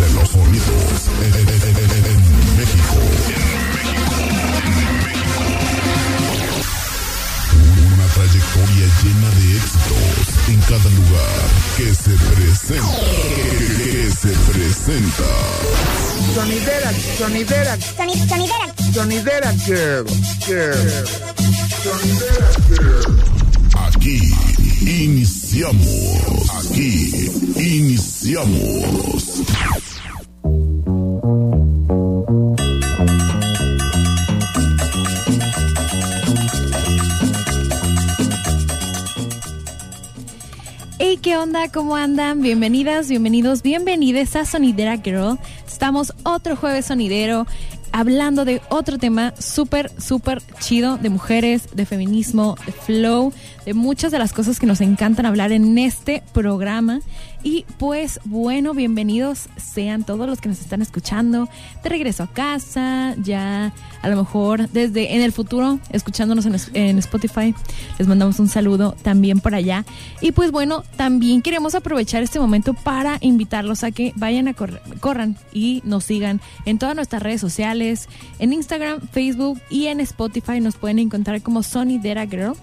de los sonidos en, en- en- en- en México. Una trayectoria llena de éxitos en cada lugar que se presenta. Que se presenta. Sonidera, sonidera, Soni- sonidera. sonidera girl, girl. Sonidera girl. Aquí iniciamos. Aquí iniciamos. ¿Qué onda? ¿Cómo andan? Bienvenidas, bienvenidos, bienvenidas a Sonidera Girl. Estamos otro jueves sonidero hablando de otro tema súper, súper chido de mujeres, de feminismo, de flow, de muchas de las cosas que nos encantan hablar en este programa. Y pues bueno, bienvenidos sean todos los que nos están escuchando de regreso a casa, ya a lo mejor desde en el futuro, escuchándonos en, Spotify. Les mandamos un saludo también por allá. Y pues bueno, también queremos aprovechar este momento para invitarlos a que vayan a corran y nos sigan en todas nuestras redes sociales, en Instagram, Facebook y en Spotify. Nos pueden encontrar como Sonidera Girl.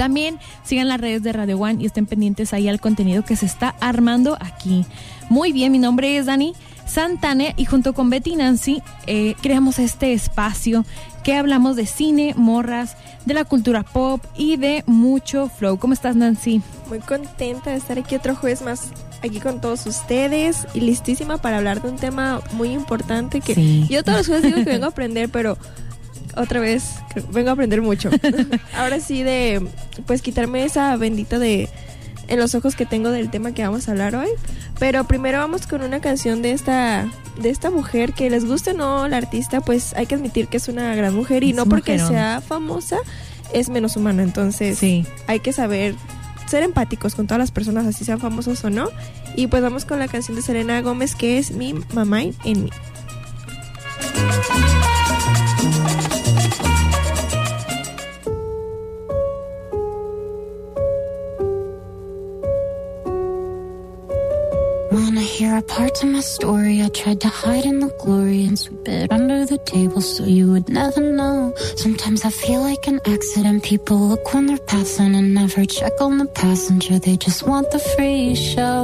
También sigan las redes de Radio One y estén pendientes ahí al contenido que se está armando aquí. Muy bien, mi nombre es Dani Santana y junto con Betty Nancy eh, creamos este espacio que hablamos de cine, morras, de la cultura pop y de mucho flow. ¿Cómo estás, Nancy? Muy contenta de estar aquí otro jueves más aquí con todos ustedes y listísima para hablar de un tema muy importante que Sí. yo todos los jueves digo que vengo a aprender, pero otra vez vengo a aprender mucho. Ahora sí de pues quitarme esa bendita de en los ojos que tengo del tema que vamos a hablar hoy. Pero primero vamos con una canción de esta de esta mujer que les guste o no la artista, pues hay que admitir que es una gran mujer y Es no porque mujerón. sea famosa es menos humana, entonces Sí. hay que saber ser empáticos con todas las personas, así sean famosos o no. Y pues vamos con la canción de Selena Gómez que es Mi Mamá en mí. Wanna hear a part of my story? I tried to hide in the glory and sweep it under the table so you would never know. Sometimes I feel like an accident. People look when they're passing and never check on the passenger. They just want the free show.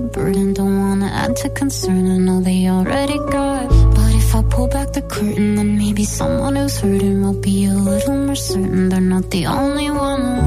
Burden. Don't wanna add to concern, I know they already got. But if I pull back the curtain, then maybe someone who's hurting will be a little more certain they're not the only one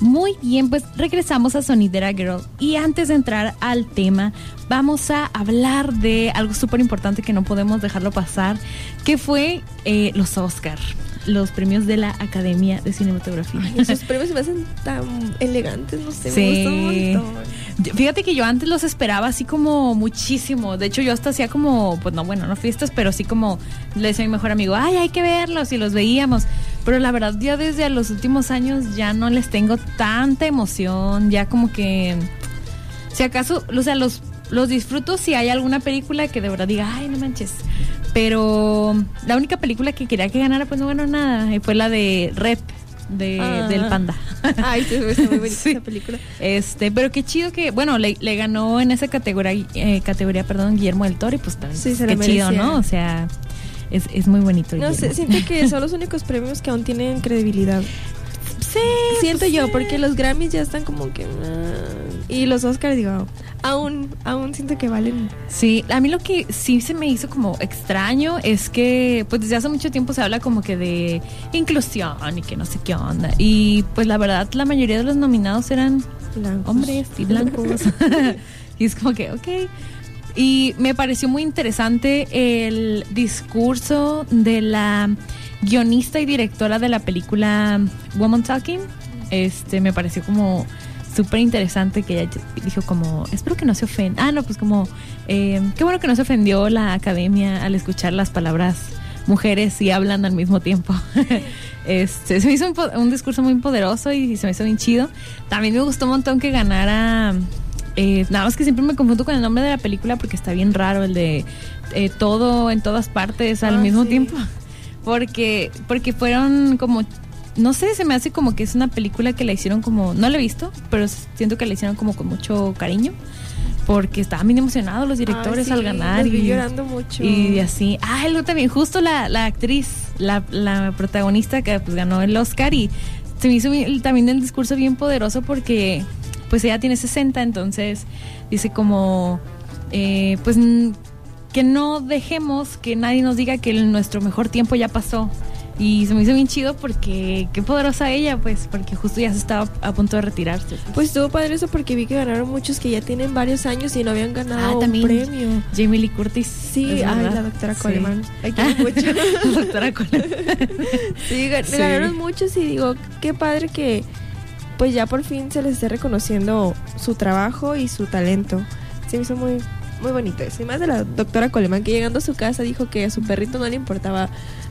Muy bien, pues regresamos a Sonidera Girl y antes de entrar al tema vamos a hablar de algo súper importante que no podemos dejarlo pasar, que fue eh, los Oscar, los premios de la Academia de Cinematografía. Ay, esos premios se me hacen tan elegantes, no sé, Sí. me gustan un montón. Fíjate que yo antes los esperaba así como muchísimo. De hecho, yo hasta hacía como, pues no, bueno, no fiestas, pero sí como le decía a mi mejor amigo, ay, hay que verlos y los veíamos. Pero la verdad, ya desde los últimos años ya no les tengo tanta emoción. Ya como que, si acaso, o sea, los, los disfruto si hay alguna película que de verdad diga, ay, no manches. Pero la única película que quería que ganara, pues no ganó nada. y Fue la de Rep, de, Ah. del panda. Ay, sí, está muy bonita Sí. esa película. Este, pero qué chido que, bueno, le, le ganó en esa categoría, eh, categoría, perdón, Guillermo del Toro y pues también, Sí, se qué chido. ¿no? O sea, es, es muy bonito. No sé, siento que son los únicos premios que aún tienen credibilidad. Sí, Siento pues yo, sí. porque los Grammys ya están como que... ah, y los Oscars, digo, aún, aún siento que valen... Sí, a mí lo que sí se me hizo como extraño es que pues desde hace mucho tiempo se habla como que de inclusión y que no sé qué onda. Y pues la verdad la mayoría de los nominados eran blancos. hombres y blancos. y es como que, ok. Y me pareció muy interesante el discurso de la guionista y directora de la película Woman Talking. Este, me pareció como súper interesante que ella dijo como, espero que no se ofenda. Ah, no, pues como, eh, qué bueno que no se ofendió la academia al escuchar las palabras mujeres y hablan al mismo tiempo. este, se me hizo un, discurso muy poderoso y se me hizo bien chido. También me gustó un montón que ganara. eh, nada más que siempre me confundo con el nombre de la película porque está bien raro el de eh, todo en todas partes al Ah, mismo sí. tiempo. Porque, porque fueron como no sé, se me hace como que es una película que la hicieron como, no la he visto, pero siento que la hicieron como con mucho cariño, porque estaban bien emocionados los directores sí, al ganar. y, llorando mucho. y así, ah, luego también, justo la, la actriz, la, la protagonista que pues ganó el Oscar y se me hizo bien- también el discurso bien poderoso porque pues ella tiene 60, entonces dice como, eh, pues que no dejemos que nadie nos diga que el- nuestro mejor tiempo ya pasó. Y se me hizo bien chido porque qué poderosa ella, pues, porque justo ya se estaba a punto de retirarse. Pues estuvo padre eso porque vi que ganaron muchos que ya tienen varios años y no habían ganado Ah, también. un premio. Jamie Lee Curtis. Sí, ay, la doctora Sí. Coleman. La quiero mucho. doctora Coleman. Sí, gan- Sí. ganaron muchos y digo, qué padre que pues ya por fin se les esté reconociendo su trabajo y su talento. Se me hizo muy muy bonito eso. Y más de la doctora Coleman que llegando a su casa dijo que a su perrito no le importaba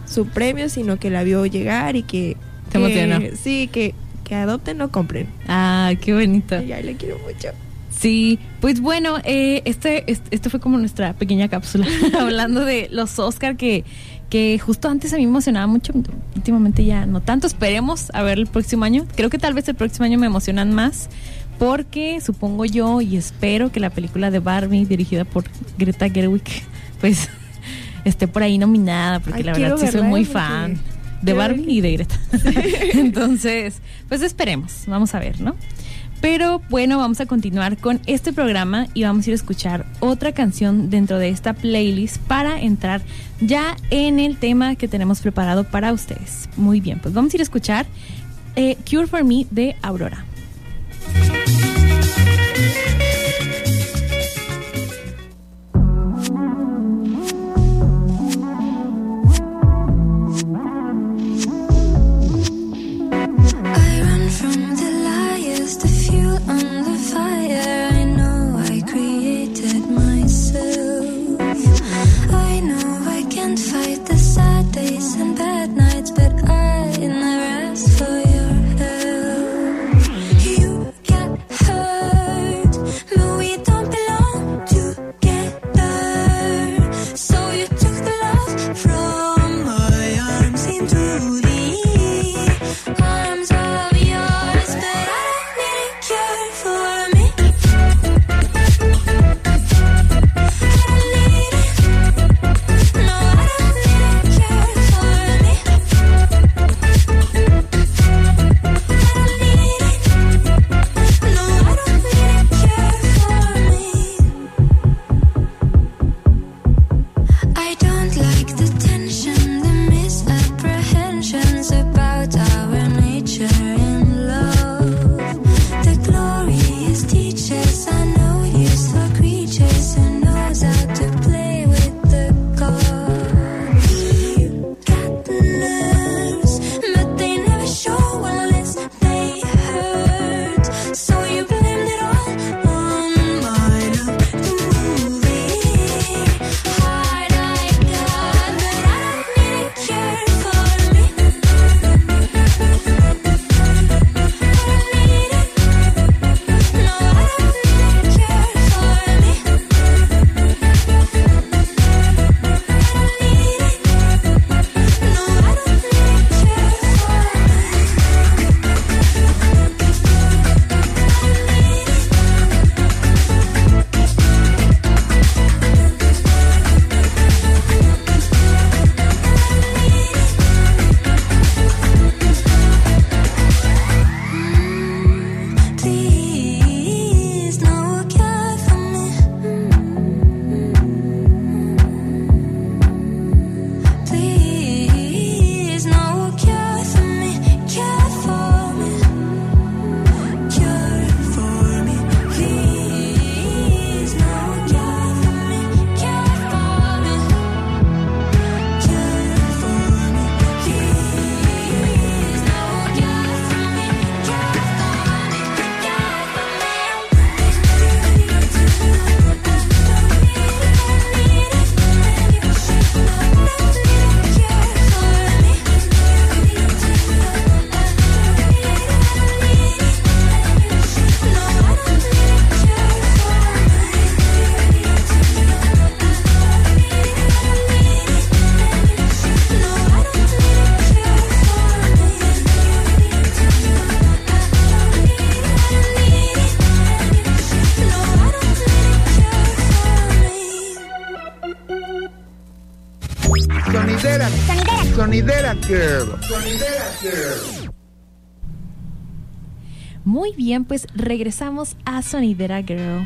su premio, sino que la vio llegar y que... Se emocionó. Sí, que, que adopten, no compren. Ah, qué bonito. Ay, le quiero mucho. Sí, pues bueno, eh, este, este, este fue como nuestra pequeña cápsula hablando de los Oscar que, que justo antes a mí me emocionaba mucho, últimamente ya no tanto, esperemos a ver el próximo año, creo que tal vez el próximo año me emocionan más porque supongo yo y espero que la película de Barbie dirigida por Greta Gerwig pues esté por ahí nominada porque Ay, la verdad sí soy muy fan de Barbie y de Greta. Entonces, pues esperemos, vamos a ver, ¿no? Pero bueno, vamos a continuar con este programa y vamos a ir a escuchar otra canción dentro de esta playlist para entrar ya en el tema que tenemos preparado para ustedes. Muy bien, pues vamos a ir a escuchar eh, Cure for Me de Aurora. Bien, pues regresamos a Sonidera Girl.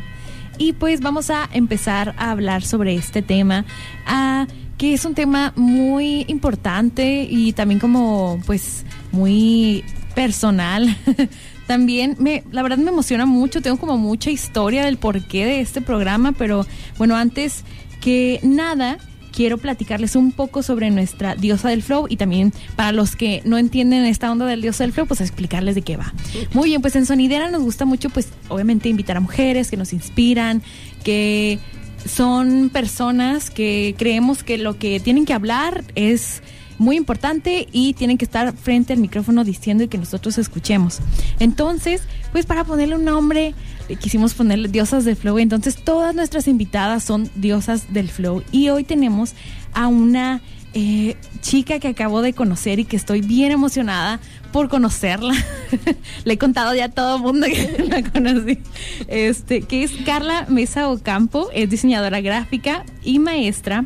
Y pues vamos a empezar a hablar sobre este tema, ah, que es un tema muy importante y también como pues muy personal. también me, la verdad me emociona mucho, tengo como mucha historia del porqué de este programa, pero bueno, antes que nada, quiero platicarles un poco sobre nuestra diosa del flow y también para los que no entienden esta onda del diosa del flow, pues explicarles de qué va. Muy bien, pues en Sonidera nos gusta mucho, pues obviamente invitar a mujeres que nos inspiran, que son personas que creemos que lo que tienen que hablar es muy importante y tienen que estar frente al micrófono diciendo y que nosotros escuchemos. Entonces, pues para ponerle un nombre, quisimos ponerle diosas del flow. Entonces, todas nuestras invitadas son diosas del flow. Y hoy tenemos a una eh, chica que acabo de conocer y que estoy bien emocionada por conocerla. Le he contado ya a todo el mundo que la conocí. Este, que es Carla Mesa Ocampo, es diseñadora gráfica y maestra.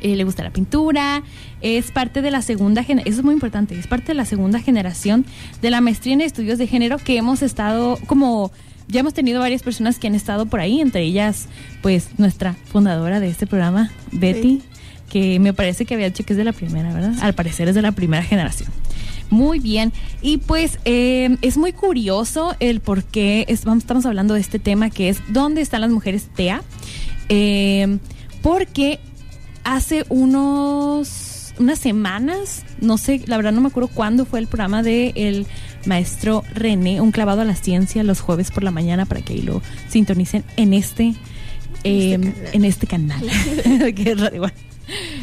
Eh, le gusta la pintura, es parte de la segunda generación, eso es muy importante, es parte de la segunda generación de la maestría en estudios de género que hemos estado como ya hemos tenido varias personas que han estado por ahí, entre ellas, pues, nuestra fundadora de este programa, Betty, que me parece que había dicho que es de la primera, ¿verdad? Al parecer es de la primera generación. Muy bien. Y pues eh, es muy curioso el por qué es- vamos- estamos hablando de este tema que es ¿Dónde están las mujeres TEA? Eh, porque hace unos unas semanas, no sé, la verdad no me acuerdo cuándo fue el programa de el maestro René, un clavado a la ciencia los jueves por la mañana para que ahí lo sintonicen en este eh, en este canal, que es Radio One.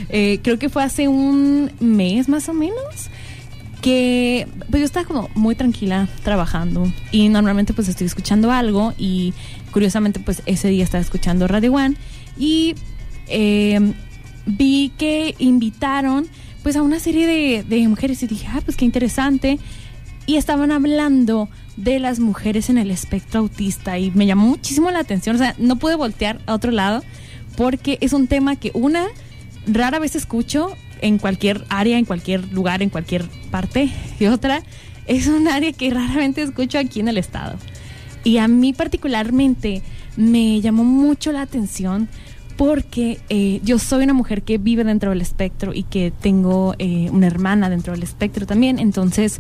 Eh, creo que fue hace un mes más o menos que pues yo estaba como muy tranquila trabajando y normalmente pues estoy escuchando algo y curiosamente pues ese día estaba escuchando Radio One y eh, vi que invitaron pues a una serie de, de mujeres y dije, ah, pues qué interesante. Y estaban hablando de las mujeres en el espectro autista y me llamó muchísimo la atención. O sea, no pude voltear a otro lado porque es un tema que una rara vez escucho en cualquier área, en cualquier lugar, en cualquier parte. Y otra es un área que raramente escucho aquí en el estado. Y a mí particularmente me llamó mucho la atención porque eh, yo soy una mujer que vive dentro del espectro y que tengo eh, una hermana dentro del espectro también. Entonces,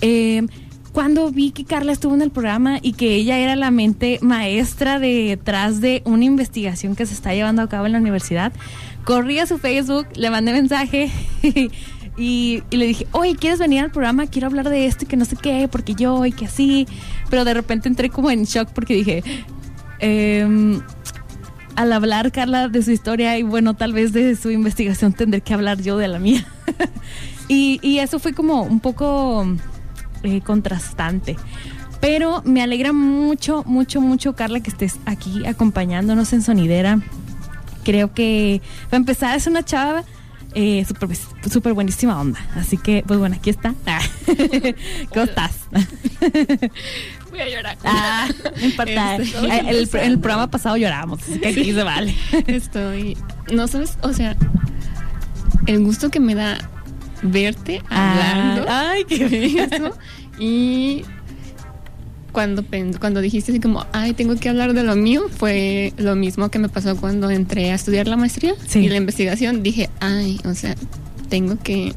eh, cuando vi que Carla estuvo en el programa y que ella era la mente maestra detrás de una investigación que se está llevando a cabo en la universidad, corrí a su Facebook, le mandé mensaje y, y le dije, oye, ¿quieres venir al programa? Quiero hablar de esto y que no sé qué, porque yo y que así. Pero de repente entré como en shock porque dije, em, al hablar Carla de su historia y bueno, tal vez de su investigación tendré que hablar yo de la mía. y, y eso fue como un poco eh, contrastante. Pero me alegra mucho, mucho, mucho, Carla, que estés aquí acompañándonos en Sonidera. Creo que, para empezar, es una chava eh, súper súper buenísima onda. Así que, pues bueno, aquí está. ¿Cómo estás? Voy a llorar. Ah, no importa. Eh, el, el programa pasado llorábamos, así que aquí se vale. Estoy. No sabes, o sea, el gusto que me da verte hablando. Ah, ay, qué eso. Y cuando, cuando dijiste así como, ay, tengo que hablar de lo mío, fue lo mismo que me pasó cuando entré a estudiar la maestría Sí. y la investigación. Dije, ay, o sea, tengo que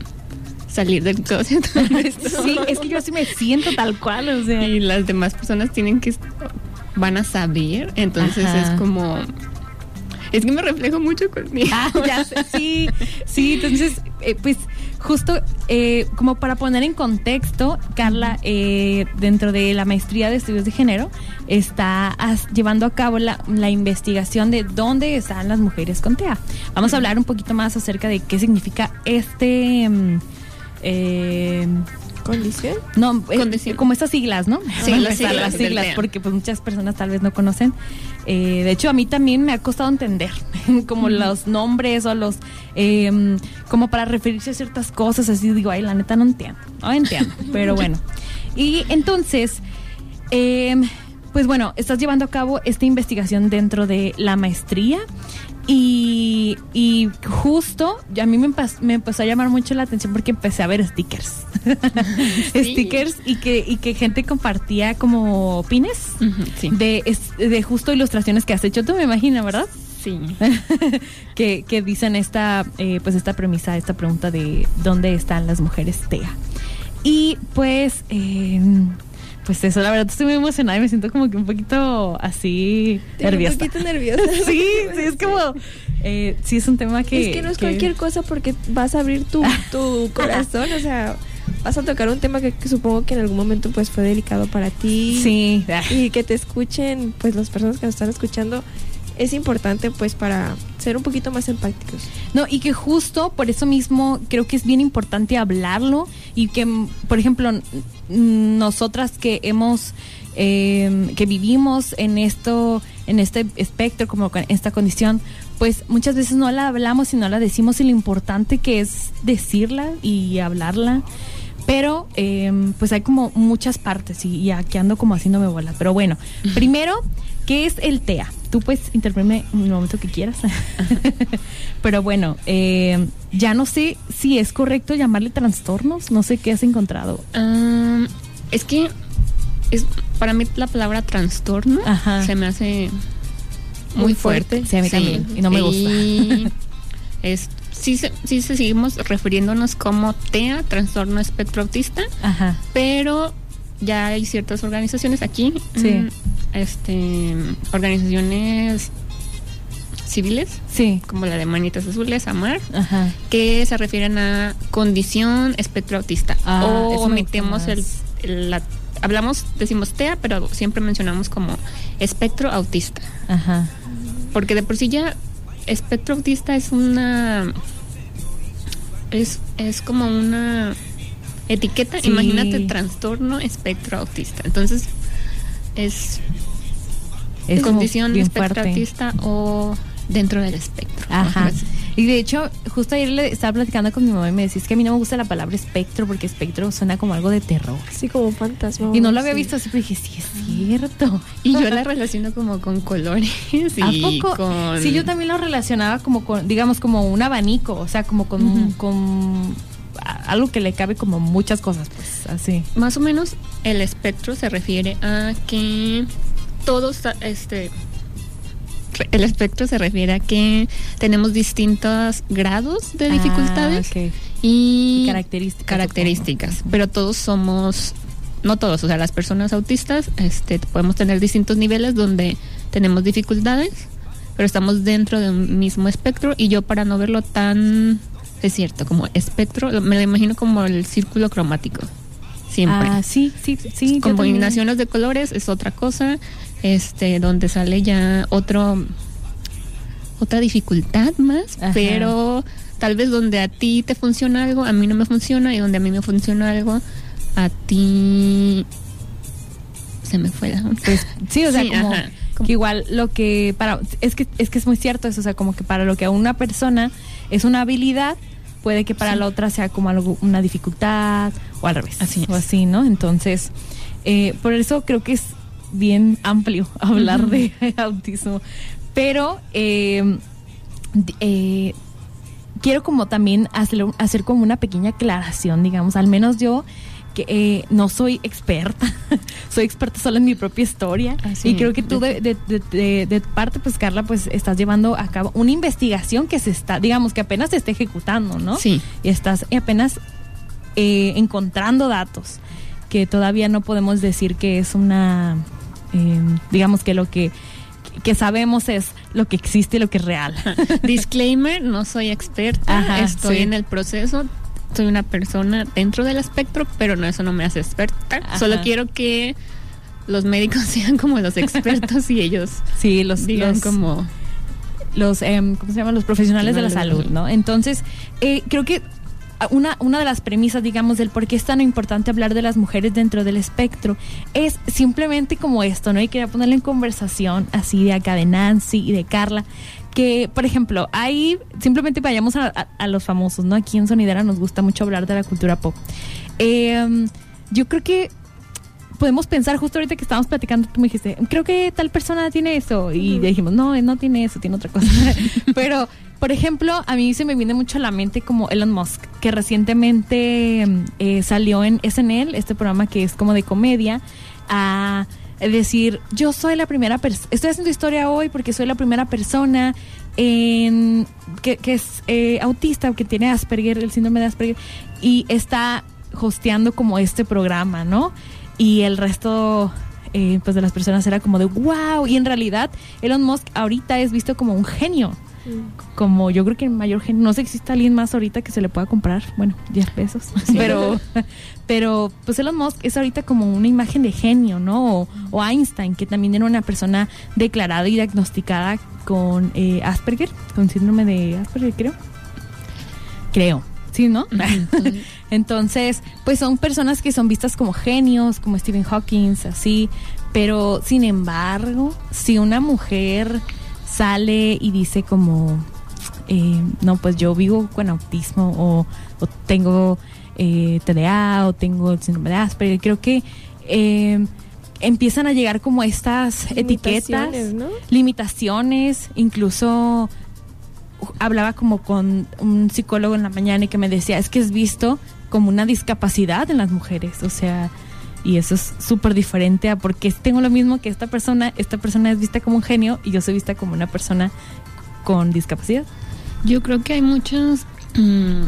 salir del closet. Sí, es que yo así me siento tal cual, o sea. y las demás personas tienen que van a saber entonces Ajá. es como es que me reflejo mucho conmigo Ah, ya sé, sí, sí, entonces, eh, pues justo eh, como para poner en contexto, Carla, eh, dentro de la maestría de estudios de género, está as- llevando a cabo la, la investigación de dónde están las mujeres con TEA. Vamos a hablar un poquito más acerca de qué significa este... mm, eh, ¿Condición? no, eh, Condición. como estas siglas, ¿no? Sí, las siglas las siglas, porque pues muchas personas tal vez no conocen. Eh, de hecho, a mí también me ha costado entender como los nombres o los, eh, como para referirse a ciertas cosas, así digo, ay, la neta no entiendo, no entiendo, pero bueno. Y entonces, eh, pues bueno, estás llevando a cabo esta investigación dentro de la maestría Y, y justo a mí me, empezó a llamar mucho la atención porque empecé a ver stickers. stickers y que, y que gente compartía como pines sí. de, de justo ilustraciones que has hecho. Tú me imaginas, ¿verdad? Sí. que, que dicen esta, eh, pues esta premisa, esta pregunta de dónde están las mujeres TEA. Y pues, eh, pues eso, la verdad estoy muy emocionada y me siento como que un poquito así Estoy nerviosa. Un poquito nerviosa. sí, sí, es como, eh, sí es un tema que... es que no es cualquier cosa porque vas a abrir tu, tu corazón, o sea, vas a tocar un tema que, que supongo que en algún momento pues fue delicado para ti. Sí, Y que te escuchen, pues las personas que nos están escuchando, es importante pues para ser un poquito más empáticos. No, y que justo por eso mismo creo que es bien importante hablarlo y que, por ejemplo, nosotras que hemos, eh, que vivimos en esto, en este espectro, como con esta condición, pues muchas veces no la hablamos y no la decimos y lo importante que es decirla y hablarla. Pero eh, pues hay como muchas partes y, y aquí ando como haciéndome bolas. Pero bueno, primero, ¿qué es el TEA? Tú puedes interrumpirme en el momento que quieras. Pero bueno, eh, ya no sé si es correcto llamarle trastornos. No sé qué has encontrado. Am, es que es para mí la palabra trastorno Ajá. se me hace muy, Muy fuerte. fuerte. Sí, a mí también, y no me gusta. Y es, sí, sí se seguimos refiriéndonos como TEA, trastorno espectro autista, Ajá. pero ya hay ciertas organizaciones aquí, Sí. mm, este, organizaciones civiles, Sí. como la de Manitas Azules, AMAR, Ajá. que se refieren a condición espectro autista. Ah, o gusta el, la- hablamos, decimos TEA, pero siempre mencionamos como espectro autista. Ajá. Porque de por sí ya espectro autista es una es, es como una etiqueta. Sí. Imagínate trastorno espectro autista. Entonces es, Es condición fuerte. autista o dentro del espectro. Ajá. Ajá. Y de hecho, justo ayer le estaba platicando con mi mamá y me decía, es que a mí no me gusta la palabra espectro porque espectro suena como algo de terror. Así como fantasma. Y no lo había sí. visto así, pero dije, sí, es cierto. Y yo la relaciono como con colores y ¿A poco? con... Sí, yo también lo relacionaba como con, digamos, como un abanico, o sea, como con, con algo que le cabe como muchas cosas, pues, así. Más o menos el espectro se refiere a que todos, este, el espectro se refiere a que tenemos distintos grados de dificultades Ah, ok. y Características. características, pero todos somos, no todos, o sea, las personas autistas, este, podemos tener distintos niveles donde tenemos dificultades, pero estamos dentro de un mismo espectro y yo para no verlo tan, es cierto, como espectro, me lo imagino como el círculo cromático, siempre. Ah, sí, sí, sí. Combinaciones de colores es otra cosa, este, donde sale ya otro, otra dificultad más, Ajá. pero tal vez donde a ti te funciona algo, a mí no me funciona, y donde a mí me funciona algo, a ti se me fue la. Pues sí, o sea, Sí, como, como- que igual lo que para es que es que es muy cierto eso, o sea, como que para lo que a una persona es una habilidad, puede que para Sí. la otra sea como algo una dificultad o al revés, Así o así, ¿no? Entonces, eh, por eso creo que es bien amplio hablar de autismo, pero eh, di- eh, quiero como también hacer, hacer como una pequeña aclaración, digamos, al menos yo que eh, no soy experta, soy experta solo en mi propia historia Así y creo que tú de, de, de- de- de parte, pues Carla, pues estás llevando a cabo una investigación que se está, digamos, que apenas se está ejecutando, ¿no? Sí. Y estás apenas eh, encontrando datos que todavía no podemos decir que es una, eh, digamos que lo que que sabemos es lo que existe y lo que es real. Disclaimer, no soy experta, Ajá, estoy sí. en el proceso, soy una persona dentro del espectro, pero no eso no me hace experta. Ajá. Solo quiero que los médicos sean como los expertos y ellos Sí, los, digan los- como los, em, ¿cómo se llaman? Los profesionales de la salud, ¿no? Entonces, eh, creo que una, una de las premisas, digamos, del por qué es tan importante hablar de las mujeres dentro del espectro es simplemente como esto, ¿no? Y quería ponerle en conversación así de acá de Nancy y de Carla, que, por ejemplo, ahí simplemente vayamos a, a- a los famosos, ¿no? Aquí en Sonidera nos gusta mucho hablar de la cultura pop. Em, yo creo que podemos pensar justo ahorita que estábamos platicando, tú me dijiste, creo que tal persona tiene eso. Y dijimos, no, no tiene eso, tiene otra cosa. Pero, por ejemplo, a mí se me viene mucho a la mente como Elon Musk, que recientemente eh, salió en SNL, este programa que es como de comedia, a decir, yo soy la primera persona, estoy haciendo historia hoy porque soy la primera persona en, que, que es eh, autista, que tiene Asperger, el síndrome de Asperger, y está hosteando como este programa, ¿no? Y el resto eh, pues de las personas era como de wow, y en realidad Elon Musk ahorita es visto como un genio. Como yo creo que el mayor genio, no sé si existe alguien más ahorita que se le pueda comprar, bueno, 10 pesos, pero, pero pues Elon Musk es ahorita como una imagen de genio, ¿no? O, o Einstein, que también era una persona declarada y diagnosticada con eh, Asperger, con síndrome de Asperger, creo. Creo, sí, ¿no? Entonces, pues son personas que son vistas como genios, como Stephen Hawking, así, pero sin embargo, si una mujer sale y dice como, eh, no, pues yo vivo con autismo o, o tengo eh, TDA o tengo el síndrome de Asperger, creo que eh, empiezan a llegar como estas etiquetas, limitaciones, incluso hablaba como con un psicólogo en la mañana y que me decía, es que es visto como una discapacidad en las mujeres, o sea, y eso es súper diferente a porque tengo lo mismo que esta persona, esta persona es vista como un genio y yo soy vista como una persona con discapacidad. Yo creo que hay muchos. mm,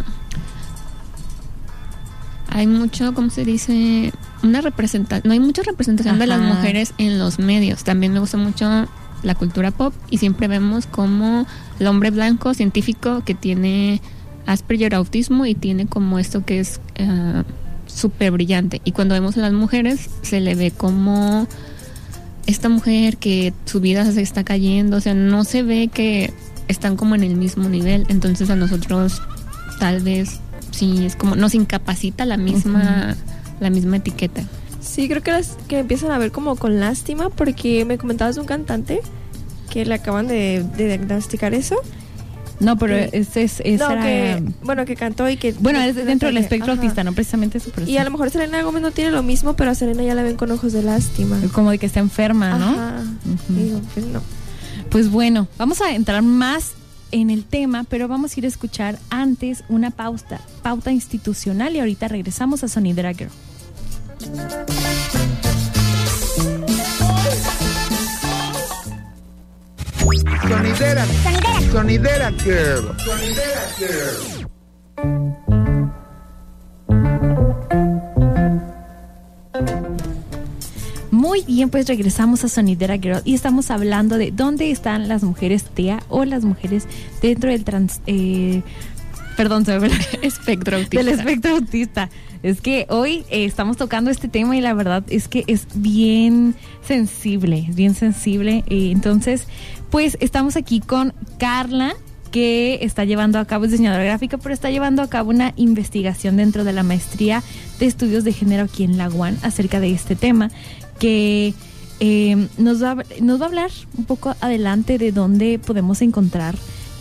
hay mucho, ¿cómo se dice? Una representación. No hay mucha representación de las mujeres en los medios. También me gusta mucho la cultura pop y siempre vemos como el hombre blanco científico que tiene Asperger autismo y tiene como esto que es eh, súper brillante. Y cuando vemos a las mujeres se le ve como esta mujer que su vida se está cayendo, o sea, no se ve que están como en el mismo nivel, entonces a nosotros tal vez sí es como nos incapacita la misma la misma etiqueta. Sí, creo que las que empiezan a ver como con lástima porque me comentabas de un cantante que le acaban de, de diagnosticar eso. No, pero Sí. ese es, no, que, bueno, que cantó y que... bueno, es dentro del espectro Ajá. autista, no precisamente eso, Y a lo mejor Selena Gómez no tiene lo mismo, pero a Selena ya la ven con ojos de lástima. como de que está enferma, ¿no? Ajá. Digo, pues no. Pues bueno, vamos a entrar más en el tema, pero vamos a ir a escuchar antes una pauta, pauta institucional y ahorita regresamos a Sonidera Girl. Sonidera. Sonidera Girl. Sonidera Girl. Muy bien, pues regresamos a Sonidera Girl y estamos hablando de dónde están las mujeres TEA o las mujeres dentro del trans... eh, perdón, fue la- Espectro autista. del espectro autista. Es que hoy eh, estamos tocando este tema y la verdad es que es bien sensible, es bien sensible. Eh, entonces, pues estamos aquí con Carla, que está llevando a cabo, es diseñadora gráfica, pero está llevando a cabo una investigación dentro de la maestría de estudios de género aquí en la UAN acerca de este tema, que eh, nos, va, a- nos va a hablar un poco adelante de dónde podemos encontrar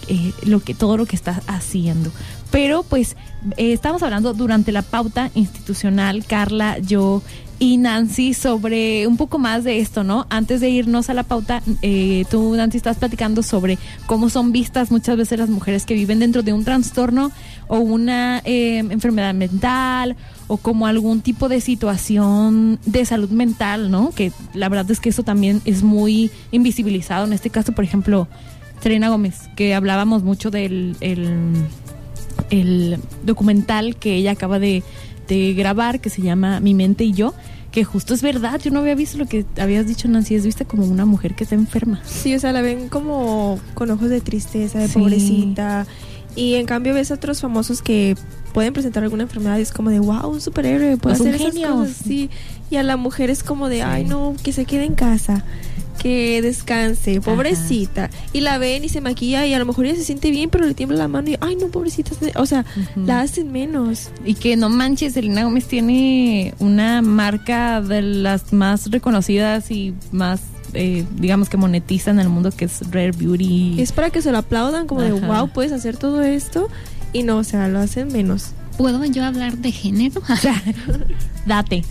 eh, lo que todo lo que está haciendo. Pero pues eh, estamos hablando durante la pauta institucional, Carla, yo y Nancy, sobre un poco más de esto, ¿no? Antes de irnos a la pauta, eh, tú, Nancy, estás platicando sobre cómo son vistas muchas veces las mujeres que viven dentro de un trastorno o una eh, enfermedad mental o como algún tipo de situación de salud mental, ¿no? Que la verdad es que eso también es muy invisibilizado. En este caso, por ejemplo, Serena Gómez, que hablábamos mucho del el, el documental que ella acaba de, de grabar, que se llama Mi mente y yo, que justo es verdad, yo no había visto lo que habías dicho, Nancy, es vista como una mujer que está enferma. Sí, o sea, la ven como con ojos de tristeza, de Sí. pobrecita. Y en cambio ves a otros famosos que pueden presentar alguna enfermedad y es como de, wow, un superhéroe, puede hacer esas cosas. Sí. Y a la mujer es como de, ay, no, que se quede en casa, que descanse, pobrecita. Y la ven y se maquilla y a lo mejor ella se siente bien, pero le tiembla la mano y, ay, no, pobrecita. O sea, la hacen menos. Y que no manches, Selena Gómez tiene una marca de las más reconocidas y más, eh, digamos que monetizan en el mundo, que es Rare Beauty. Es para que se lo aplaudan, como de, wow, puedes hacer todo esto. Y no, o sea, lo hacen menos. ¿Puedo yo hablar de género? Date.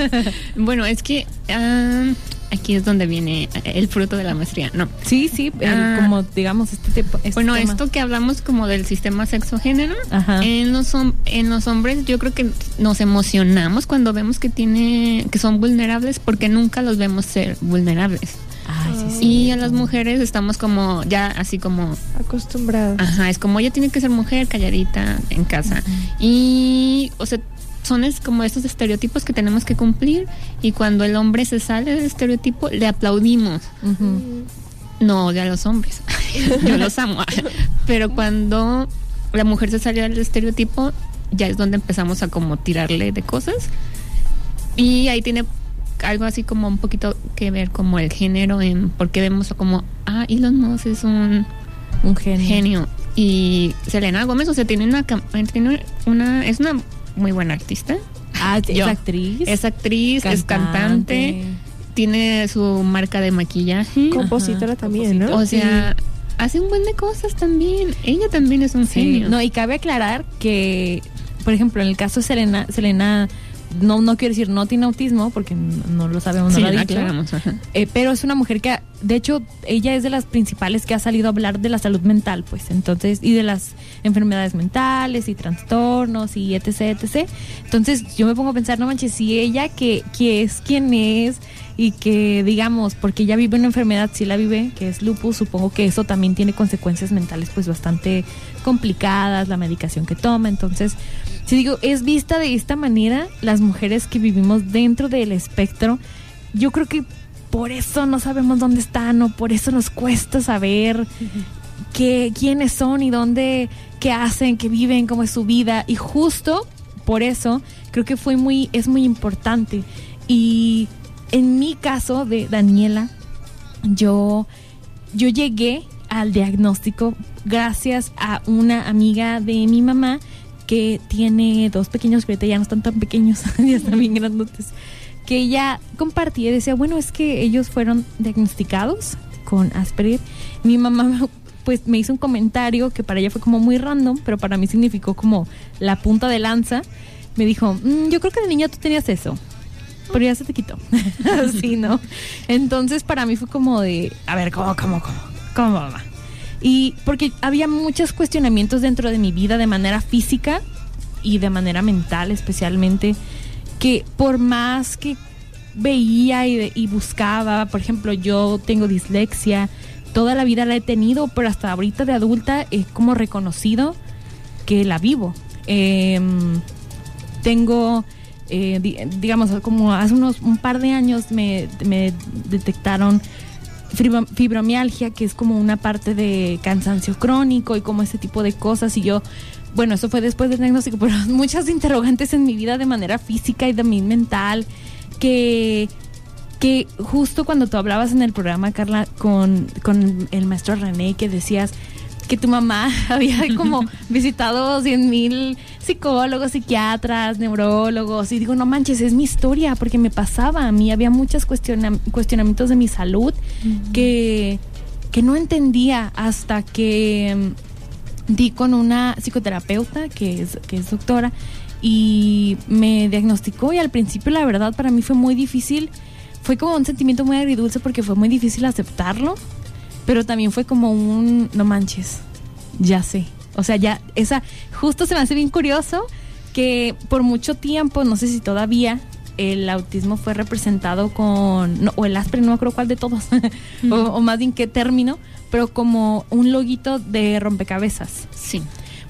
bueno, es que ah, aquí es donde viene el fruto de la maestría. No. Sí, sí, el- Ah. como digamos este tipo. este Bueno, tema. esto que hablamos como del sistema sexo-género, Ajá. en los, en los hombres yo creo que nos emocionamos cuando vemos que tiene que son vulnerables porque nunca los vemos ser vulnerables. Ay, sí, sí. Y a las mujeres estamos como ya así como Acostumbrada. Ajá, es como ella tiene que ser mujer calladita en casa. Y, o sea, son es como estos estereotipos que tenemos que cumplir y cuando el hombre se sale del estereotipo le aplaudimos. No odio a los hombres, yo los amo. Pero cuando la mujer se sale del estereotipo, ya es donde empezamos a como tirarle de cosas. Y ahí tiene algo así como un poquito que ver como el género en porque vemos como, ah, Elon Musk es un Un genio. genio. Y Selena Gómez, o sea, tiene una, cam- tiene una es una muy buena artista. Ah, es Yo. actriz. Es actriz, es cantante, tiene su marca de maquillaje. Compositora también, ¿no? O sea, hace un buen de cosas también. Ella también es un Sí. genio. No, y cabe aclarar que, por ejemplo, en el caso de Selena, Selena no, no quiero decir no tiene autismo, porque no, no lo sabemos, no Sí, lo ha dicho. aclaramos, ajá. Eh, pero es una mujer que, de hecho, ella es de las principales que ha salido a hablar de la salud mental, pues, entonces, y de las enfermedades mentales y trastornos y etc. Entonces, yo me pongo a pensar, no manches, si ella que, que es quien es y que, digamos, porque ella vive una enfermedad, si la vive, que es lupus, supongo que eso también tiene consecuencias mentales, pues, bastante complicadas, la medicación que toma, entonces... Si digo, es vista de esta manera, las mujeres que vivimos dentro del espectro, yo creo que por eso no sabemos dónde están o por eso nos cuesta saber qué, quiénes son y dónde, qué hacen, qué viven, cómo es su vida. Y justo por eso creo que fue muy, es muy importante. Y en mi caso de Daniela, yo, yo llegué al diagnóstico gracias a una amiga de mi mamá que tiene dos pequeños que ya no están tan pequeños, ya están bien grandotes que ella compartía decía, bueno, es que ellos fueron diagnosticados con Asperger. Mi mamá pues me hizo un comentario que para ella fue como muy random, pero para mí significó como la punta de lanza. Me dijo, "Mm, yo creo que de niña tú tenías eso, pero ya se te quitó. Así, ¿no? Entonces para mí fue como de, a ver, ¿cómo, cómo, cómo? ¿Cómo, mamá? Y porque había muchos cuestionamientos dentro de mi vida de manera física y de manera mental especialmente que por más que veía y, buscaba, por ejemplo, yo tengo dislexia, toda la vida la he tenido, pero hasta ahorita de adulta es como reconocido que la vivo. Em, tengo, eh, di- digamos, como hace unos un par de años me, detectaron fibromialgia, que es como una parte de cansancio crónico y como ese tipo de cosas. Y yo, bueno, eso fue después del diagnóstico, pero muchas interrogantes en mi vida de manera física y también mental, que, que justo cuando tú hablabas en el programa, Carla, con, con el maestro René, que decías que tu mamá había como visitado 100 mil psicólogos, psiquiatras, neurólogos, y digo, no manches, es mi historia, porque me pasaba a mí, había muchos cuestiona- cuestionamientos de mi salud que, que no entendía hasta que mm, di con una psicoterapeuta que es, que es doctora y me diagnosticó y al principio la verdad para mí fue muy difícil, fue como un sentimiento muy agridulce porque fue muy difícil aceptarlo, pero también fue como un, no manches, ya sé. O sea, ya, esa, justo se me hace bien curioso que por mucho tiempo, no sé si todavía, el autismo fue representado con, no, o el Asperger, no me acuerdo cuál de todos, o, o más bien qué término, pero como un loguito de rompecabezas. Sí.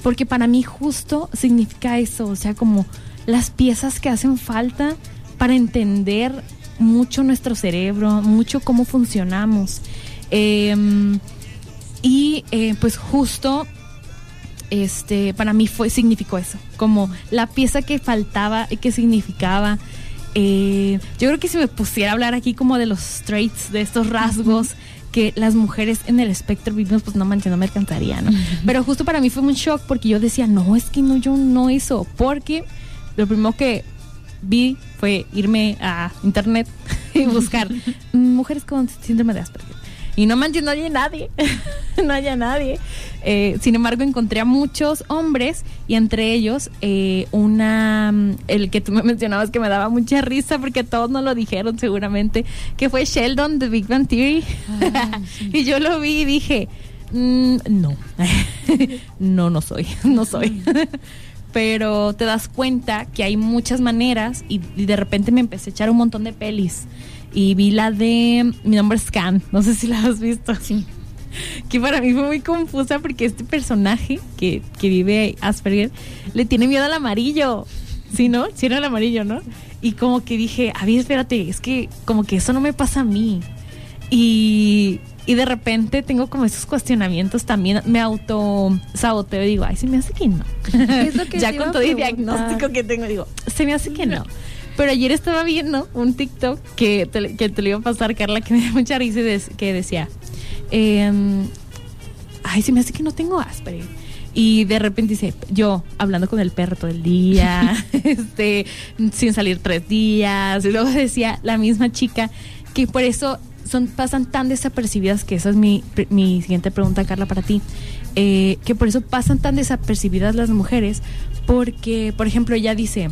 Porque para mí justo significa eso, o sea, como las piezas que hacen falta para entender mucho nuestro cerebro, mucho cómo funcionamos. Em, y eh, pues justo este para mí fue significó eso como la pieza que faltaba y que significaba eh, yo creo que si me pusiera a hablar aquí como de los traits de estos rasgos que las mujeres en el espectro vivimos pues no manches no me alcanzaría no pero justo para mí fue un shock porque yo decía no es que no yo no eso porque lo primero que vi fue irme a internet y buscar mujeres con síndrome de Asperger Y no manches, no hay nadie. no haya nadie. Eh, sin embargo, encontré a muchos hombres y entre ellos eh, una, mm, el que tú me mencionabas que me daba mucha risa porque todos no lo dijeron seguramente, que fue Sheldon de Big Bang Theory. y yo lo vi y dije, mm, no, no, no soy, no soy. Pero te das cuenta que hay muchas maneras y, y de repente me empecé a echar un montón de pelis. Y vi la de Mi nombre es Can, no sé si la has visto. Sí. que para mí fue muy confusa porque este personaje que, que vive Asperger le tiene miedo al amarillo. ¿Sí, no? Sí era el amarillo, ¿no? Y como que dije, a ver, espérate, es que como que eso no me pasa a mí. Y, y de repente tengo como esos cuestionamientos también, me auto saboteo y digo, ay, se me hace que no. Que ya con todo el diagnóstico que tengo, digo, se me hace que no. Pero ayer estaba viendo un TikTok que te, que te lo iba a pasar, Carla, que me dio mucha risa que decía, em, ay, se me hace que no tengo Asperger. Y de repente dice, yo hablando con el perro todo el día, este, sin salir tres días. Y luego decía la misma chica que por eso son, pasan tan desapercibidas, que esa es mi, mi siguiente pregunta, Carla, para ti, eh, que por eso pasan tan desapercibidas las mujeres, porque, por ejemplo, ella dice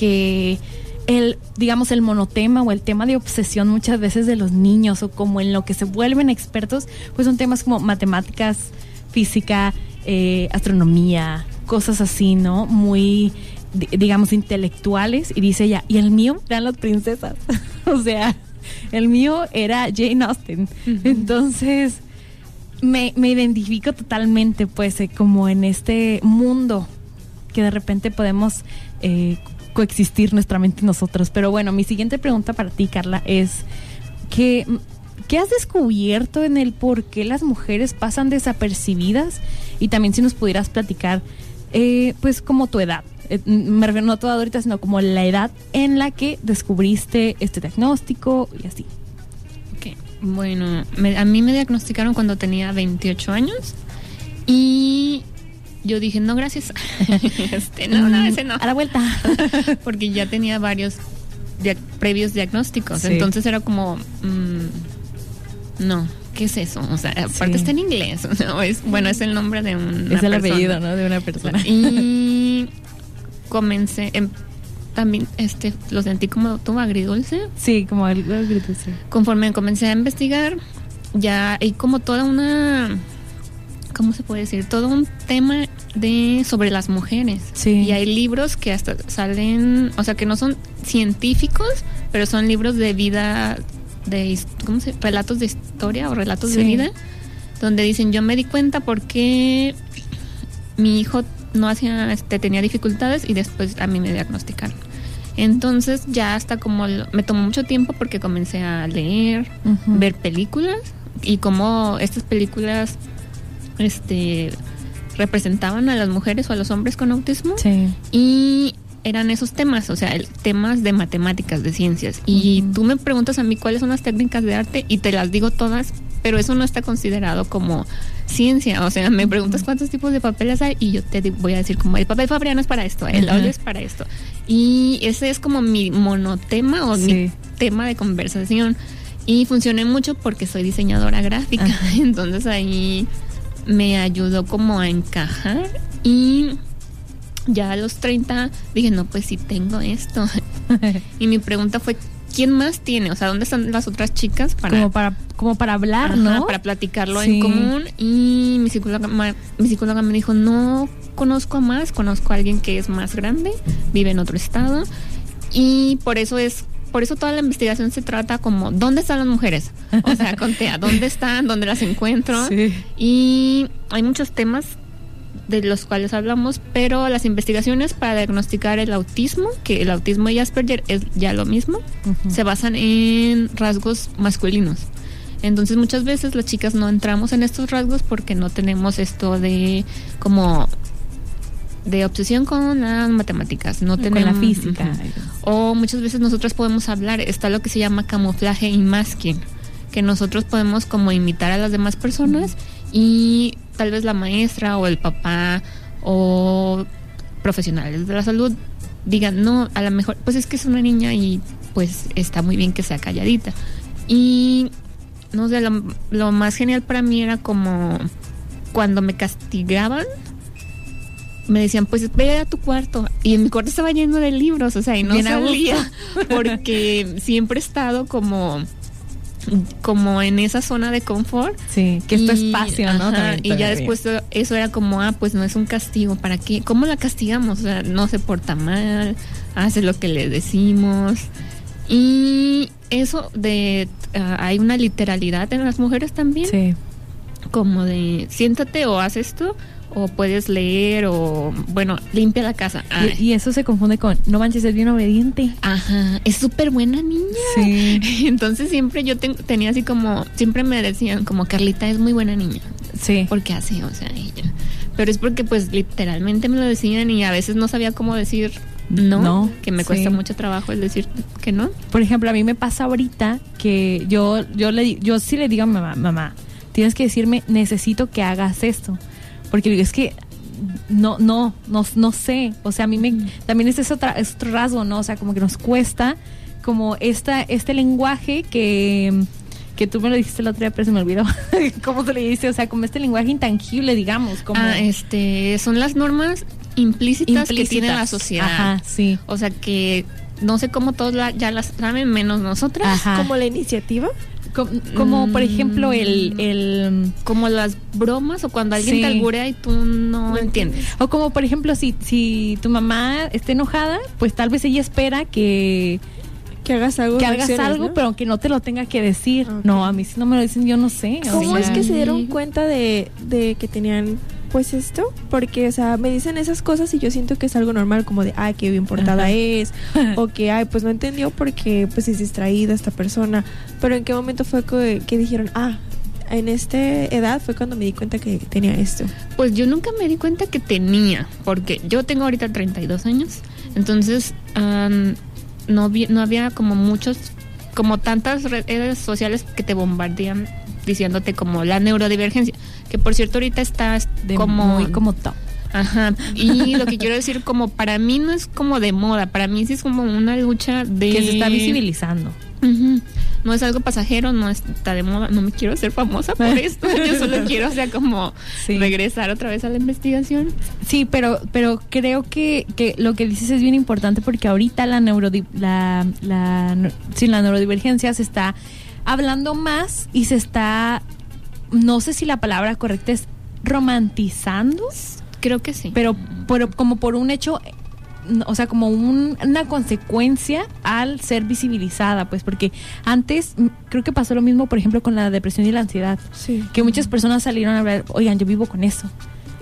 que el, digamos, el monotema o el tema de obsesión muchas veces de los niños o como en lo que se vuelven expertos, pues son temas como matemáticas, física, eh, astronomía, cosas así, ¿no? Muy, di- digamos, intelectuales. Y dice ella, y el mío eran las princesas. o sea, el mío era Jane Austen. Entonces, me, me identifico totalmente, pues, eh, como en este mundo que de repente podemos eh, coexistir nuestra mente y nosotros. Pero bueno, mi siguiente pregunta para ti, Carla, es que ¿qué has descubierto en el por qué las mujeres pasan desapercibidas? Y también si nos pudieras platicar, eh, pues como tu edad. Eh, me refiero no a tu edad ahorita, sino como la edad en la que descubriste este diagnóstico y así. Ok, Bueno, a mí me diagnosticaron cuando tenía 28 años y yo dije, no, gracias. este, no, no, ese no. A la vuelta. Porque ya tenía varios dia- previos diagnósticos. Sí. Entonces era como, mm, no, ¿qué es eso? O sea, aparte Sí. está en inglés. ¿no? Es, bueno, es el nombre de un. es el apellido, ¿no? De una persona. Y comencé, em, también este, lo sentí como tú, agridulce. Sí, como agridulce. Conforme comencé a investigar, ya hay como toda una, ¿cómo se puede decir? Todo un tema de sobre las mujeres. Sí. Y hay libros que hasta salen, o sea, que no son científicos, pero son libros de vida, de, ¿cómo se? Relatos de historia o relatos de vida, donde dicen, yo me di cuenta porque mi hijo no hacía, este, tenía dificultades y después a mí me diagnosticaron. Entonces ya hasta como lo- me tomó mucho tiempo porque comencé a leer, ver películas y cómo estas películas este representaban a las mujeres o a los hombres con autismo Sí. y eran esos temas, o sea, el- temas de matemáticas, de ciencias. Y tú me preguntas a mí cuáles son las técnicas de arte y te las digo todas, pero eso no está considerado como ciencia. O sea, me preguntas cuántos tipos de papeles hay y yo te voy a decir como el papel fabriano es para esto, el óleo es para esto. Y ese es como mi monotema o Sí. mi tema de conversación. Y funcioné mucho porque soy diseñadora gráfica. Entonces ahí me ayudó como a encajar y ya a los 30 dije, no, pues sí tengo esto. y mi pregunta fue, ¿quién más tiene? O sea, ¿dónde están las otras chicas para, como para como para hablar, Ajá, ¿no? para platicarlo Sí. en común? Y mi psicóloga, mi psicóloga me dijo, no conozco a más, conozco a alguien que es más grande, vive en otro estado. Y por eso es... Por eso toda la investigación se trata como, ¿dónde están las mujeres? O sea, contea, ¿dónde están? ¿Dónde las encuentro? Sí. Y hay muchos temas de los cuales hablamos, pero las investigaciones para diagnosticar el autismo, que el autismo y Asperger es ya lo mismo, se basan en rasgos masculinos. Entonces muchas veces las chicas no entramos en estos rasgos porque no tenemos esto de como de obsesión con las matemáticas, no Con tenemos la física. O muchas veces nosotros podemos hablar, está lo que se llama camuflaje y masking, que nosotros podemos como imitar a las demás personas y tal vez la maestra o el papá o profesionales de la salud digan, no, a lo mejor, pues es que es una niña y pues está muy bien que sea calladita. Y no sé, lo, lo más genial para mí era como cuando me castigaban, me decían, pues ve a tu cuarto. Y en mi cuarto estaba lleno de libros, o sea, y no Bien salía, porque siempre he estado como como en esa zona de confort Sí, que es tu espacio, ¿no? ajá, También y ya después eso era como, ah, pues no es un castigo, ¿para qué? ¿Cómo la castigamos? O sea, no se porta mal, hace lo que le decimos. Y eso de, ah, hay una literalidad en las mujeres también, Sí. como de, siéntate o haz esto, o puedes leer, o bueno, limpia la casa. Y, y eso se confunde con, no manches, es bien obediente. Ajá, es súper buena niña. Sí. Entonces siempre yo ten- tenía así como, siempre me decían como Carlita es muy buena niña. Sí. porque así, o sea, ella. Pero es porque pues literalmente me lo decían y a veces no sabía cómo decir no, No, que me sí. cuesta mucho trabajo el decir que no. Por ejemplo, a mí me pasa ahorita que yo, yo, le, yo sí le digo a mi mamá, mamá, tienes que decirme, necesito que hagas esto. Porque es que no, no, no, no sé. O sea, a mí me, también es, ese otra, es otro rasgo, ¿no? O sea, como que nos cuesta como esta, este lenguaje que, que tú me lo dijiste el otro día, pero se me olvidó cómo se le dice. O sea, como este lenguaje intangible, digamos. Como Ah, este, son las normas implícitas, que tiene la implícitas. sociedad. Ajá, sí. O sea que no sé cómo todos la- ya las saben, menos nosotras. Ajá. Como la iniciativa. Com- Como, por Mm. ejemplo, el, el Como las bromas o cuando alguien Sí. te alburea y tú no entiendes. O como por ejemplo, si, si tu mamá está enojada, pues tal vez ella espera que, Que hagas algo. que hagas algo, ¿no? pero que no te lo tenga que decir. No, a mí si no me lo dicen, yo no sé. o ¿Cómo sea, es que se dieron cuenta de, de que tenían pues esto? Porque, o sea, me dicen esas cosas y yo siento que es algo normal, como de, ay, qué bien portada Ajá. es, o que, ay, pues no entendió porque pues es distraída esta persona. Pero ¿en qué momento fue que, que dijeron, ah, en esta edad fue cuando me di cuenta que tenía esto? Pues yo nunca me di cuenta que tenía, porque yo tengo ahorita 32 años, entonces am, no, vi- no había como muchos, como tantas redes sociales que te bombardean diciéndote como la neurodivergencia, que por cierto ahorita está de como... muy como top. Ajá, y lo que quiero decir como para mí no es como de moda, para mí sí es como una lucha de... Que se está visibilizando. Ujú. No es algo pasajero, no está de moda, no me quiero hacer famosa por esto, yo solo quiero, o sea, como Sí. regresar otra vez a la investigación. Sí, pero, pero creo que, que lo que dices es bien importante porque ahorita la, neurodi la, la, sí, la neurodivergencia se está hablando más y se está, no sé si la palabra correcta es romantizando, Creo que sí. pero, pero como por un hecho, o sea, como un- una consecuencia al ser visibilizada, pues porque antes creo que pasó lo mismo, por ejemplo, con la depresión y la ansiedad, Sí. que muchas personas salieron a hablar, oigan, yo vivo con eso.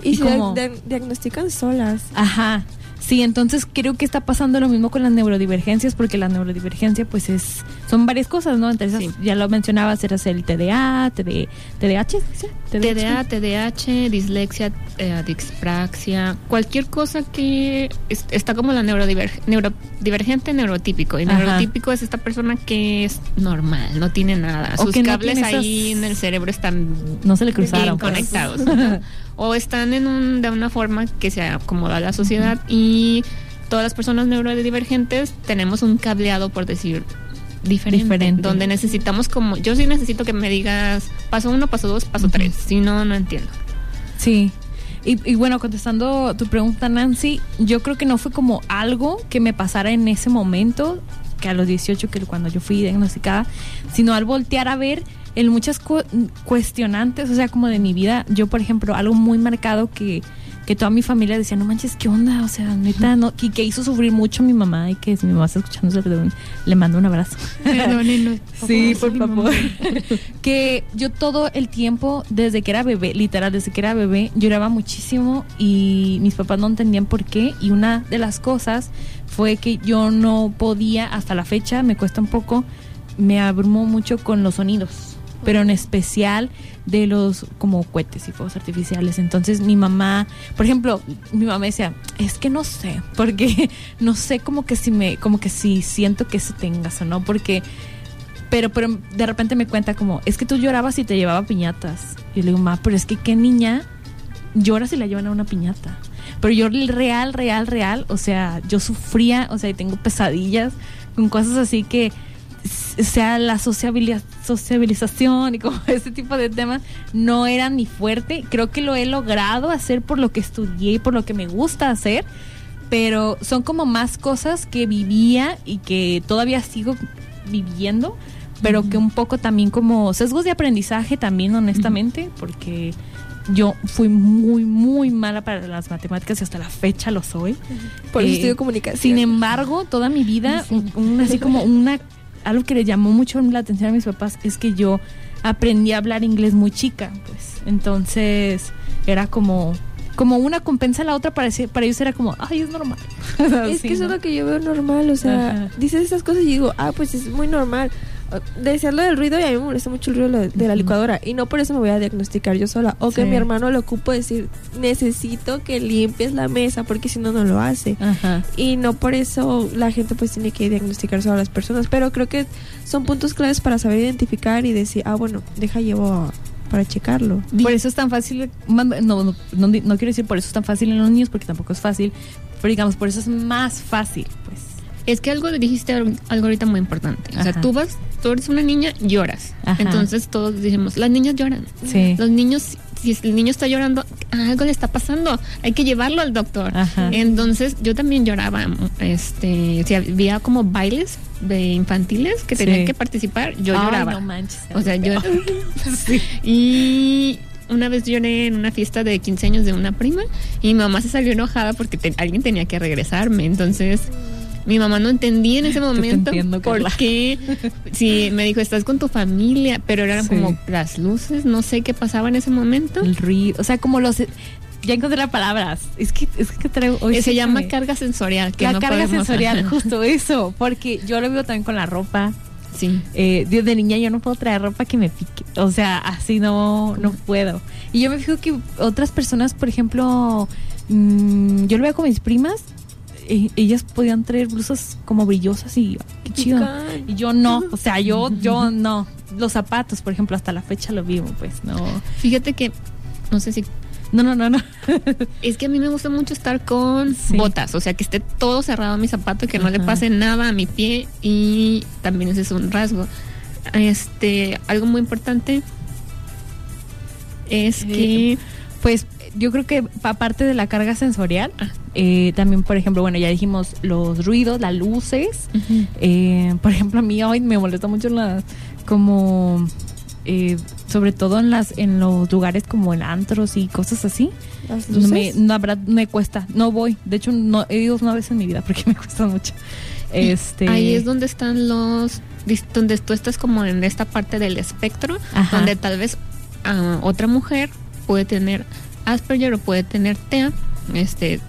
Y, Y se como- diagnostican solas. Ajá. Sí, entonces creo que está pasando lo mismo con las neurodivergencias, porque la neurodivergencia, pues es, son varias cosas, ¿no? Entre esas, Sí. ya lo mencionabas, eras el TDA, TD, TDAH, ¿sí? TDA, TDAH, dislexia, eh, dispraxia, cualquier cosa que es- está como la neurodiver- neurodivergente, neurotípico. Y Ajá. neurotípico es esta persona que es normal, no tiene nada. O Sus no cables ahí esas- en el cerebro están No se le bien cruzaron. pues. conectados. ¿no? O están en un, de una forma que se acomoda a la sociedad y todas las personas neurodivergentes tenemos un cableado, por decir, diferente, Diferente. donde necesitamos como, yo sí necesito que me digas paso uno, paso dos, paso tres, si no, no entiendo. Sí. Y, y bueno, contestando tu pregunta, Nancy, yo creo que no fue como algo que me pasara en ese momento, que a los 18, que cuando yo fui diagnosticada, sino al voltear a ver en muchas cu- cuestionantes, o sea, como de mi vida. Yo, por ejemplo, algo muy marcado que, que toda mi familia decía, no manches, ¿qué onda? O sea, neta, no, y que hizo sufrir mucho a mi mamá y que si mi mamá está escuchando, le- le mando un abrazo. Sí, por favor. que yo todo el tiempo, desde que era bebé, literal, desde que era bebé, lloraba muchísimo y mis papás no entendían por qué. Y una de las cosas fue que yo no podía, hasta la fecha, me cuesta un poco, me abrumó mucho con los sonidos. Pero en especial de los como cohetes y fuegos artificiales. Entonces mi mamá, por ejemplo, mi mamá decía, es que no sé, porque no sé como que si me, como que si siento que eso tengas o no, porque pero, pero de repente me cuenta como, es que tú llorabas y te llevaba piñatas. Y yo le digo, ma, pero es que qué niña llora si la llevan a una piñata. Pero yo real, real, real, o sea, yo sufría, o sea, y tengo pesadillas con cosas así que, o sea, la sociabilia- sociabilización y como ese tipo de temas no era mi fuerte. Creo que lo he logrado hacer por lo que estudié y por lo que me gusta hacer, pero son como más cosas que vivía y que todavía sigo viviendo, pero que un poco también como sesgos de aprendizaje también, honestamente, porque yo fui muy, muy mala para las matemáticas y hasta la fecha lo soy. Por eso Eh, estudio comunicación. Sin embargo, toda mi vida, un- un- así como una algo que le llamó mucho la atención a mis papás es que yo aprendí a hablar inglés muy chica, pues. Entonces, era como como una compensa a la otra para, para ellos era como, ay, es normal. Es que eso ¿no? es lo que yo veo normal, o sea, Ajá. dices esas cosas y digo, ah, pues es muy normal. Decías lo del ruido y a mí me molesta mucho el ruido de la- de la Ujú. licuadora y no por eso me voy a diagnosticar yo sola. O que Sí. mi hermano lo ocupo decir, necesito que limpies la mesa porque si no, no lo hace. Ajá. Y no por eso la gente pues tiene que diagnosticar solo a las personas, pero creo que son puntos claves para saber identificar y decir, ah, bueno, deja llevo a- para checarlo. Por eso es tan fácil, no, no, no, no, no quiero decir por eso es tan fácil en los niños, porque tampoco es fácil, pero digamos, por eso es más fácil, pues. Es que algo dijiste algo algo ahorita muy importante. O sea, Ajá. tú vas, tú eres una niña, lloras. Ajá. Entonces todos decimos, las niñas lloran. Sí. Los niños, si el niño está llorando, algo le está pasando. Hay que llevarlo al doctor. Ajá. Entonces yo también lloraba. Este, si había como bailes de infantiles que Sí. tenían que participar, yo Ay, lloraba. no manches. O sea, yo. Sí. Y una vez lloré en una fiesta de 15 años de una prima y mi mamá se salió enojada porque te- alguien tenía que regresarme. Entonces, mi mamá no entendía en ese momento entiendo, por Carla. qué. Sí, me dijo, estás con tu familia, pero eran Sí. como las luces, no sé qué pasaba en ese momento. El ruido, o sea, como los... Ya encontré las palabras. Es que, es que traigo... hoy se sí llama me- carga sensorial. Que La no carga sensorial, justo eso. Porque yo lo veo también con la ropa. Sí. Eh, desde niña yo no puedo traer ropa que me pique. O sea, así no, no puedo. Y yo me fijo que otras personas, por ejemplo, mm, yo lo veo con mis primas, eh, ellas podían traer blusas como brillosas y qué chido. Y yo no, o sea, yo, yo no. Los zapatos, por ejemplo, hasta la fecha lo vivo, pues no. Fíjate que, no sé si No, no, no, no. Es que a mí me gusta mucho estar con Sí. botas, o sea, que esté todo cerrado a mi zapato, que no le pase nada a mi pie y también ese es un rasgo. Este, algo muy importante es que Pues yo creo que aparte de la carga sensorial, Ah. eh, también, por ejemplo, bueno, ya dijimos los ruidos, las luces. Eh, por ejemplo, a mí hoy me molesta mucho las como eh, sobre todo en las en los lugares como en antros y cosas así. Las No me, luces. no habrá- me cuesta, no voy. De hecho, no he ido una vez en mi vida porque me cuesta mucho. Este, ahí es donde están los donde tú estás como en esta parte del espectro, Ajá. donde tal vez ah, otra mujer puede tener Asperger o puede tener TEA, este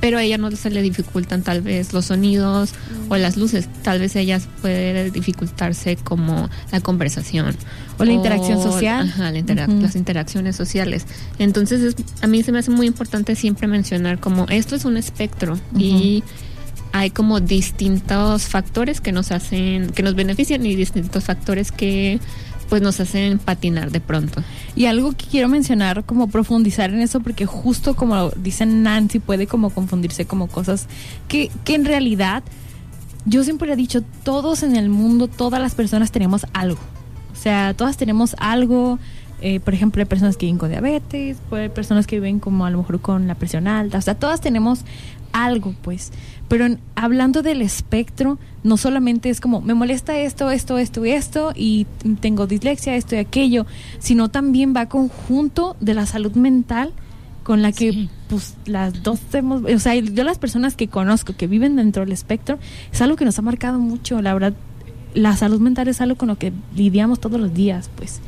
pero a ella no se le dificultan tal vez los sonidos o las luces, tal vez ellas puede dificultarse como la conversación O la interacción social. Ajá, la interac- las interacciones sociales. Entonces es- a mí se me hace muy importante siempre mencionar como esto es un espectro y hay como distintos factores que nos hacen, que nos benefician y distintos factores que pues nos hacen patinar de pronto. Y algo que quiero mencionar, como profundizar en eso, porque justo como dice Nancy, puede como confundirse como cosas que, que en realidad, yo siempre he dicho, todos en el mundo, todas las personas tenemos algo. O sea, todas tenemos algo. eh, por ejemplo, hay personas que viven con diabetes, haber personas que viven como a lo mejor con la presión alta. O sea, todas tenemos algo, pues. Pero en- hablando del espectro, no solamente es como, me molesta esto, esto, esto y esto, y tengo dislexia, esto y aquello, sino también va conjunto de la salud mental con la que Sí. pues las dos hemos, o sea, yo las personas que conozco que viven dentro del espectro, es algo que nos ha marcado mucho, la verdad, la salud mental es algo con lo que lidiamos todos los días, pues,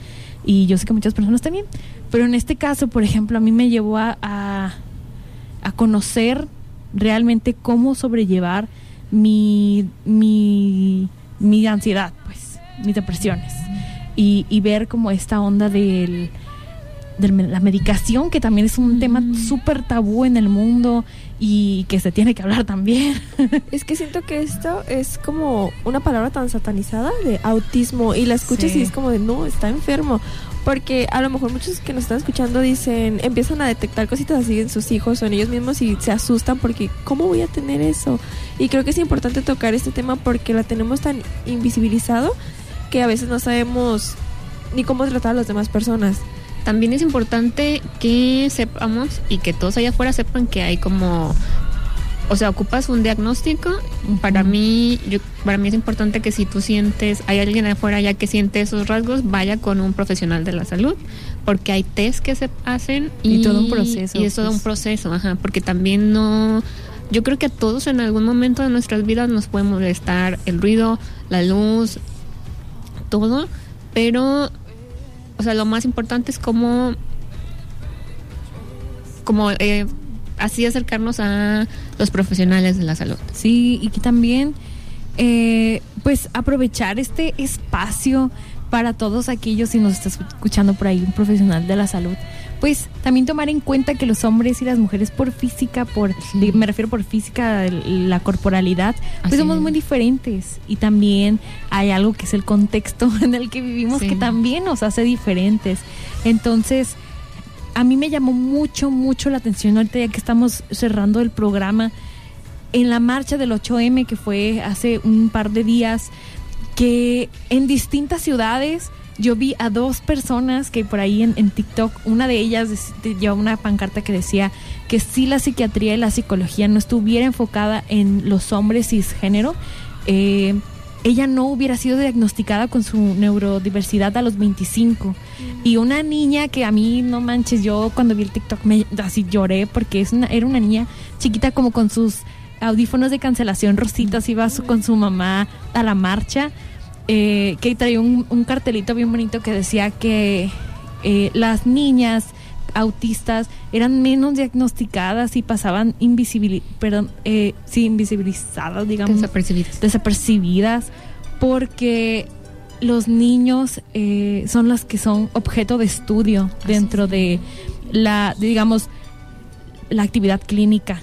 y yo sé que muchas personas también, pero en este caso, por ejemplo, a mí me llevó a, a, a conocer realmente cómo sobrellevar mi, mi, mi ansiedad, pues, mis depresiones, y, y ver como esta onda del de la medicación, que también es un tema súper tabú en el mundo y que se tiene que hablar también. Es que siento que esto es como una palabra tan satanizada de autismo y la escuchas Sí. y es como de no, está enfermo. Porque a lo mejor muchos que nos están escuchando dicen, empiezan a detectar cositas así en sus hijos o en ellos mismos y se asustan porque, ¿cómo voy a tener eso? Y creo que es importante tocar este tema porque la tenemos tan invisibilizado que a veces no sabemos ni cómo tratar a las demás personas. También es importante que sepamos y que todos allá afuera sepan que hay como o sea, ocupas un diagnóstico. Para mí, yo, para mí es importante que si tú sientes, hay alguien afuera ya que siente esos rasgos, vaya con un profesional de la salud, porque hay test que se hacen y, Y todo un proceso, Y es todo pues. un proceso, ajá, porque también no, yo creo que a todos en algún momento de nuestras vidas nos puede molestar el ruido, la luz, todo, pero, o sea, lo más importante es cómo, como eh, así acercarnos a los profesionales de la salud. Sí, y que también, eh, pues, aprovechar este espacio para todos aquellos, si nos está escuchando por ahí un profesional de la salud, pues también tomar en cuenta que los hombres y las mujeres por física, por me refiero por física, la corporalidad, pues Así somos es. muy diferentes y también hay algo que es el contexto en el que vivimos Sí. que también nos hace diferentes. Entonces, a mí me llamó mucho, mucho la atención ahorita ya que estamos cerrando el programa en la marcha del 8M que fue hace un par de días, que en distintas ciudades yo vi a dos personas que por ahí en, TikTok, una de ellas llevaba una pancarta que decía que si la psiquiatría y la psicología no estuviera enfocada en los hombres cisgénero, eh, ella no hubiera sido diagnosticada con su neurodiversidad a los 25. Y una niña que a mí, no manches, yo cuando vi el TikTok me así lloré porque es una, era una niña chiquita como con sus audífonos de cancelación rositas, iba su- con su mamá a la marcha, eh, que traía un, cartelito bien bonito que decía que eh, las niñas autistas eran menos diagnosticadas y pasaban invisibili perdón, eh, sí, invisibilizadas, digamos Desapercibidos. desapercibidas porque los niños eh, son los que son objeto de estudio dentro de la, digamos, la actividad clínica.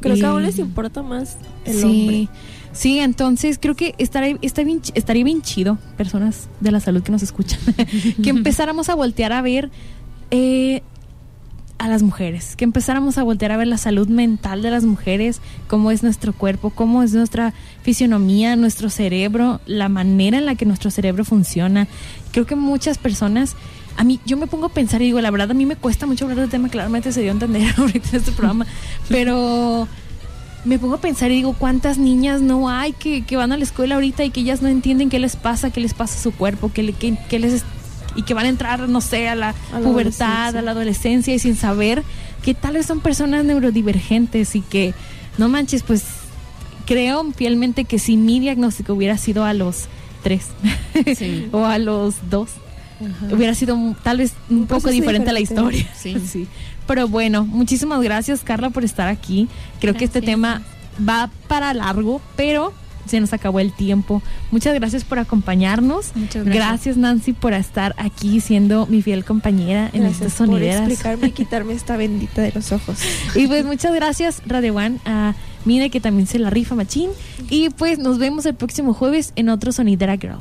Creo que Y- aún les importa más el sí, hombre. sí, entonces creo que estaría, está bien, estaría bien chido, personas de la salud que nos escuchan, que empezáramos a voltear a ver eh, a las mujeres, que empezáramos a voltear a ver la salud mental de las mujeres, cómo es nuestro cuerpo, cómo es nuestra fisionomía, nuestro cerebro, la manera en la que nuestro cerebro funciona. Creo que muchas personas, a mí, yo me pongo a pensar y digo, la verdad a mí me cuesta mucho hablar del tema, claramente se dio a entender ahorita en este programa, pero me pongo a pensar y digo, ¿cuántas niñas no hay que, que van a la escuela ahorita y que ellas no entienden qué les pasa, qué les pasa a su cuerpo, qué, qué- qué les y que van a entrar, no sé, a la, A la pubertad, a la adolescencia y sin saber que tal vez son personas neurodivergentes y que, no manches, pues creo fielmente que si mi diagnóstico hubiera sido a los tres Sí. o a los dos, hubiera sido tal vez un, poco diferente, la diferente. historia. Sí. Pero bueno, muchísimas gracias Carla por estar aquí. Creo que este tema va para largo, pero se nos acabó el tiempo. Muchas gracias por acompañarnos. Muchas gracias. Nancy por estar aquí siendo mi fiel compañera en Gracias estas por sonideras. explicarme y quitarme esta bendita de los ojos. Y pues muchas gracias Radio One a Mine que también se la rifa machín. Y pues nos vemos el próximo jueves en otro Sonidera Girl.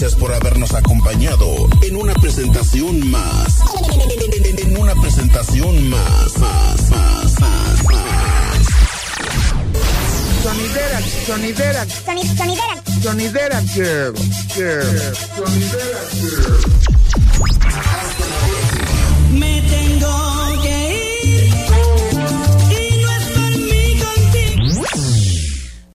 Gracias por habernos acompañado en una presentación más. En una presentación más, más, más, más, más. Sonidera, sonidera, sonidera, sonidera girl, girl, sonidera girl.